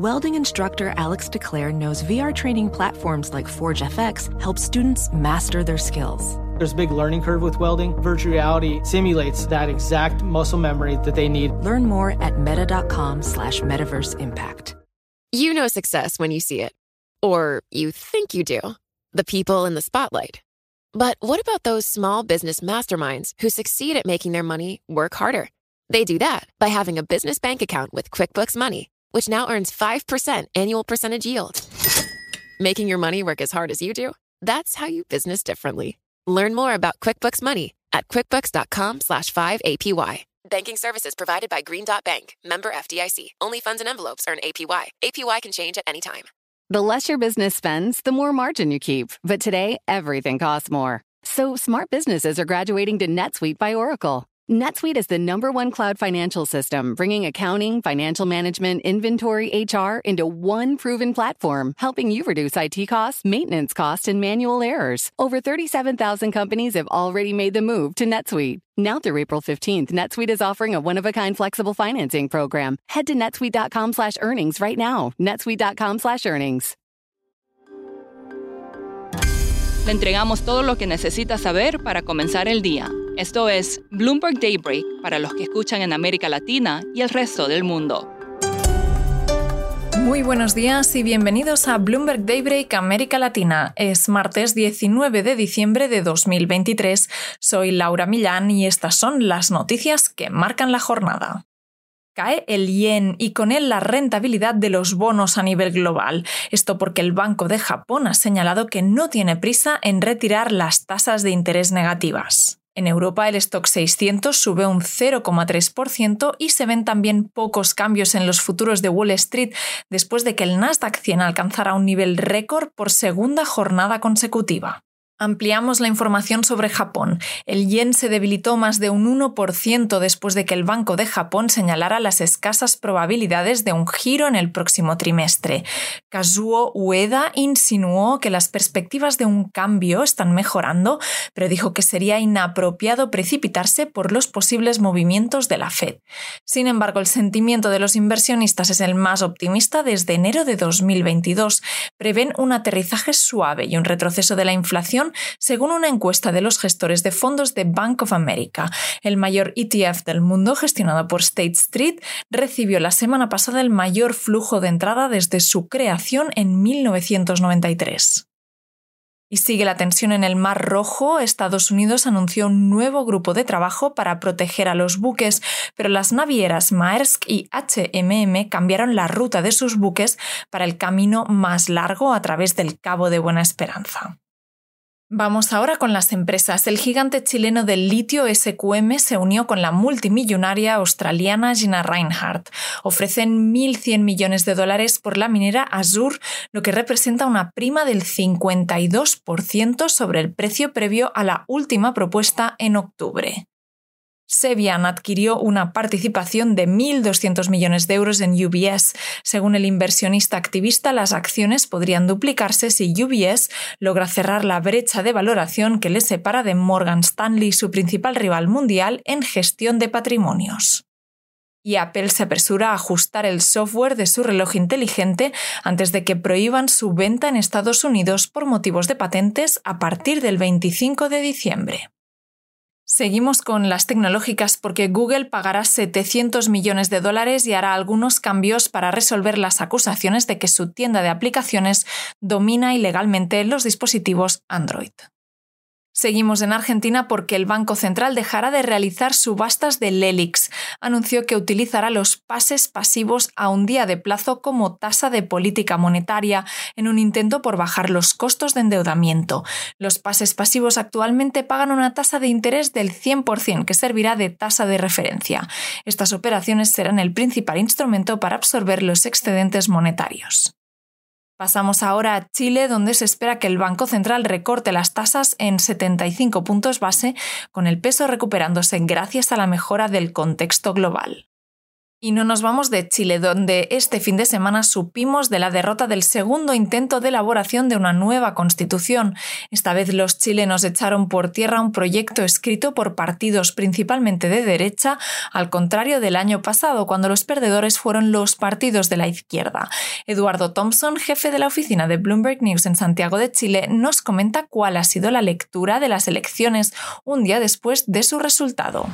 welding instructor Alex DeClaire knows VR training platforms like Forge FX help students master their skills. There's a big learning curve with welding. Virtual reality simulates that exact muscle memory that they need. Learn more at meta.com slash metaverse impact. You know success when you see it. Or you think you do. The people in the spotlight. But what about those small business masterminds who succeed at making their money work harder? They do that by having a business bank account with QuickBooks Money, which now earns 5% annual percentage yield. Making your money work as hard as you do? That's how you business differently. Learn more about QuickBooks Money at quickbooks.com slash 5APY. Banking services provided by Green Dot Bank, member FDIC. Only funds and envelopes earn APY. APY can change at any time. The less your business spends, the more margin you keep. But today, everything costs more. So smart businesses are graduating to NetSuite by Oracle. NetSuite is the number one cloud financial system, bringing accounting, financial management, inventory, HR into one proven platform, helping you reduce IT costs, maintenance costs, and manual errors. Over 37,000 companies have already made the move to NetSuite. Now through April 15th, NetSuite is offering a one-of-a-kind flexible financing program. Head to netsuite.com slash earnings right now. netsuite.com slash earnings. Le entregamos todo lo que necesita saber para comenzar el día. Esto es Bloomberg Daybreak para los que escuchan en América Latina y el resto del mundo. Muy buenos días y bienvenidos a Bloomberg Daybreak América Latina. Es martes 19 de diciembre de 2023. Soy Laura Millán y estas son las noticias que marcan la jornada. Cae el yen y con él la rentabilidad de los bonos a nivel global. Esto porque el Banco de Japón ha señalado que no tiene prisa en retirar las tasas de interés negativas. En Europa el stock 600 sube un 0,3% y se ven también pocos cambios en los futuros de Wall Street después de que el Nasdaq 100 alcanzara un nivel récord por segunda jornada consecutiva. Ampliamos la información sobre Japón. El yen se debilitó más de un 1% después de que el Banco de Japón señalara las escasas probabilidades de un giro en el próximo trimestre. Kazuo Ueda insinuó que las perspectivas de un cambio están mejorando, pero dijo que sería inapropiado precipitarse por los posibles movimientos de la Fed. Sin embargo, el sentimiento de los inversionistas es el más optimista desde enero de 2022. Prevén un aterrizaje suave y un retroceso de la inflación según una encuesta de los gestores de fondos de Bank of America. El mayor ETF del mundo, gestionado por State Street, recibió la semana pasada el mayor flujo de entrada desde su creación en 1993. Y sigue la tensión en el Mar Rojo. Estados Unidos anunció un nuevo grupo de trabajo para proteger a los buques, pero las navieras Maersk y HMM cambiaron la ruta de sus buques para el camino más largo a través del Cabo de Buena Esperanza. Vamos ahora con las empresas. El gigante chileno del litio SQM se unió con la multimillonaria australiana Gina Reinhardt. Ofrecen 1.100 millones de dólares por la minera Azur, lo que representa una prima del 52% sobre el precio previo a la última propuesta en octubre. Sebian adquirió una participación de 1.200 millones de euros en UBS. Según el inversionista activista, las acciones podrían duplicarse si UBS logra cerrar la brecha de valoración que le separa de Morgan Stanley, su principal rival mundial en gestión de patrimonios. Y Apple se apresura a ajustar el software de su reloj inteligente antes de que prohíban su venta en Estados Unidos por motivos de patentes a partir del 25 de diciembre. Seguimos con las tecnológicas porque Google pagará 700 millones de dólares y hará algunos cambios para resolver las acusaciones de que su tienda de aplicaciones domina ilegalmente los dispositivos Android. Seguimos en Argentina porque el Banco Central dejará de realizar subastas de Lelix. Anunció que utilizará los pases pasivos a un día de plazo como tasa de política monetaria en un intento por bajar los costos de endeudamiento. Los pases pasivos actualmente pagan una tasa de interés del 100% que servirá de tasa de referencia. Estas operaciones serán el principal instrumento para absorber los excedentes monetarios. Pasamos ahora a Chile, donde se espera que el Banco Central recorte las tasas en 75 puntos base, con el peso recuperándose gracias a la mejora del contexto global. Y no nos vamos de Chile, donde este fin de semana supimos de la derrota del segundo intento de elaboración de una nueva constitución. Esta vez los chilenos echaron por tierra un proyecto escrito por partidos principalmente de derecha, al contrario del año pasado, cuando los perdedores fueron los partidos de la izquierda. Eduardo Thompson, jefe de la oficina de Bloomberg News en Santiago de Chile, nos comenta cuál ha sido la lectura de las elecciones un día después de su resultado.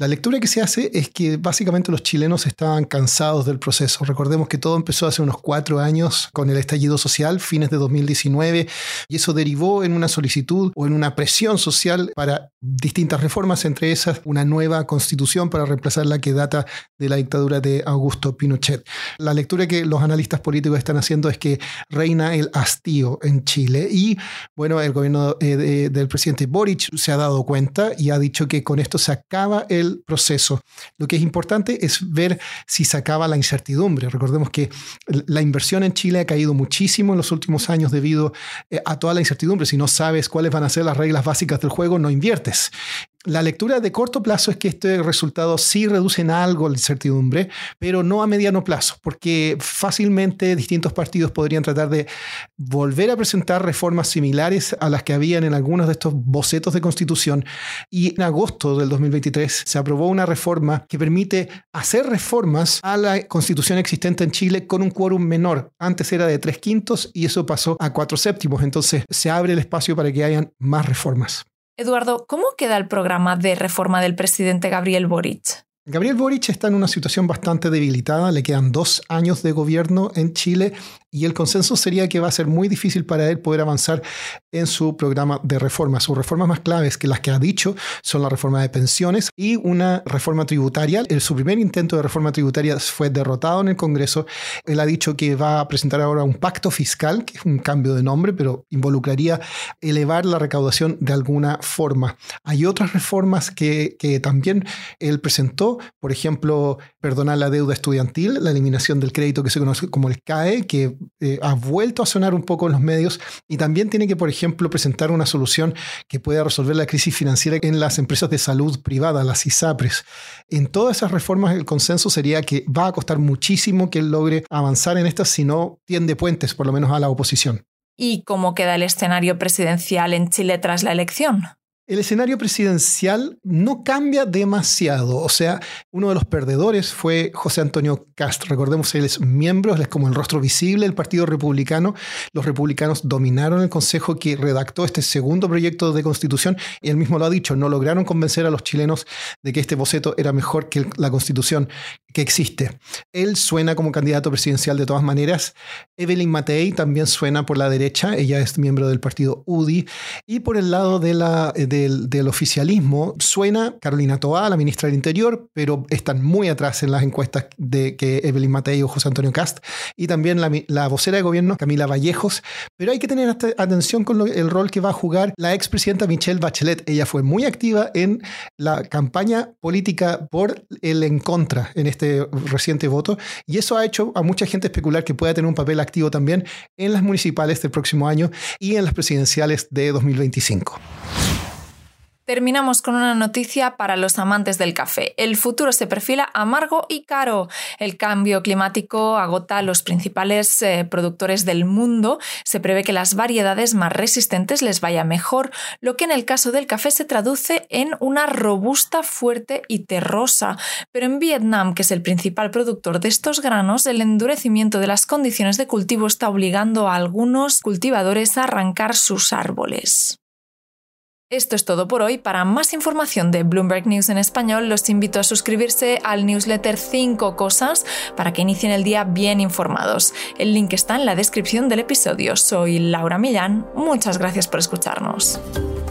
La lectura que se hace es que básicamente los chilenos estaban cansados del proceso. Recordemos que todo empezó hace unos cuatro años con el estallido social, fines de 2019, y eso derivó en una solicitud o en una presión social para distintas reformas, entre esas una nueva constitución para reemplazar la que data de la dictadura de Augusto Pinochet. La lectura que los analistas políticos están haciendo es que reina el hastío en Chile y bueno, el gobierno eh, del presidente Boric se ha dado cuenta y ha dicho que con esto se acaba el proceso. Lo que es importante es ver si se acaba la incertidumbre. Recordemos que la inversión en Chile ha caído muchísimo en los últimos años debido eh, a toda la incertidumbre. Si no sabes cuáles van a ser las reglas básicas del juego, no inviertes. La lectura de corto plazo es que este resultado sí reduce en algo la incertidumbre, pero no a mediano plazo, porque fácilmente distintos partidos podrían tratar de volver a presentar reformas similares a las que habían en algunos de estos bocetos de constitución. Y en agosto del 2023 se aprobó una reforma que permite hacer reformas a la constitución existente en Chile con un quórum menor. Antes era de tres quintos y eso pasó a cuatro séptimos. Entonces se abre el espacio para que hayan más reformas. Eduardo, ¿cómo queda el programa de reforma del presidente Gabriel Boric? Gabriel Boric está en una situación bastante debilitada, le quedan dos años de gobierno en Chile y el consenso sería que va a ser muy difícil para él poder avanzar en su programa de reformas. Sus reformas más claves que las que ha dicho son la reforma de pensiones y una reforma tributaria. Su primer intento de reforma tributaria fue derrotado en el Congreso. Él ha dicho que va a presentar ahora un pacto fiscal, que es un cambio de nombre, pero involucraría elevar la recaudación de alguna forma. Hay otras reformas que, que también él presentó, por ejemplo, perdonar la deuda estudiantil, la eliminación del crédito que se conoce como el CAE, que eh, ha vuelto a sonar un poco en los medios y también tiene que, por ejemplo, presentar una solución que pueda resolver la crisis financiera en las empresas de salud privada, las ISAPRES. En todas esas reformas el consenso sería que va a costar muchísimo que él logre avanzar en estas si no tiende puentes, por lo menos a la oposición. ¿Y cómo queda el escenario presidencial en Chile tras la elección? El escenario presidencial no cambia demasiado. O sea, uno de los perdedores fue José Antonio Cast. Recordemos, él es miembro, él es como el rostro visible del Partido Republicano. Los republicanos dominaron el Consejo que redactó este segundo proyecto de constitución y él mismo lo ha dicho, no lograron convencer a los chilenos de que este boceto era mejor que la constitución que existe. Él suena como candidato presidencial de todas maneras. Evelyn Matei también suena por la derecha, ella es miembro del partido UDI. Y por el lado de la, del, oficialismo suena Carolina Toá, la ministra del Interior, pero están muy atrás en las encuestas de que Evelyn Matei o José Antonio Cast. Y también la, vocera de gobierno, Camila Vallejos. Pero hay que tener atención con el rol que va a jugar la expresidenta Michelle Bachelet. Ella fue muy activa en la campaña política por el en contra en este este reciente voto y eso ha hecho a mucha gente especular que pueda tener un papel activo también en las municipales del próximo año y en las presidenciales de 2025. Terminamos con una noticia para los amantes del café. El futuro se perfila amargo y caro. El cambio climático agota a los principales eh, productores del mundo. Se prevé que las variedades más resistentes les vaya mejor, lo que en el caso del café se traduce en una robusta, fuerte y terrosa. Pero en Vietnam, que es el principal productor de estos granos, el endurecimiento de las condiciones de cultivo está obligando a algunos cultivadores a arrancar sus árboles. Esto es todo por hoy. Para más información de Bloomberg News en español, los invito a suscribirse al newsletter 5 cosas para que inicien el día bien informados. El link está en la descripción del episodio. Soy Laura Millán. Muchas gracias por escucharnos.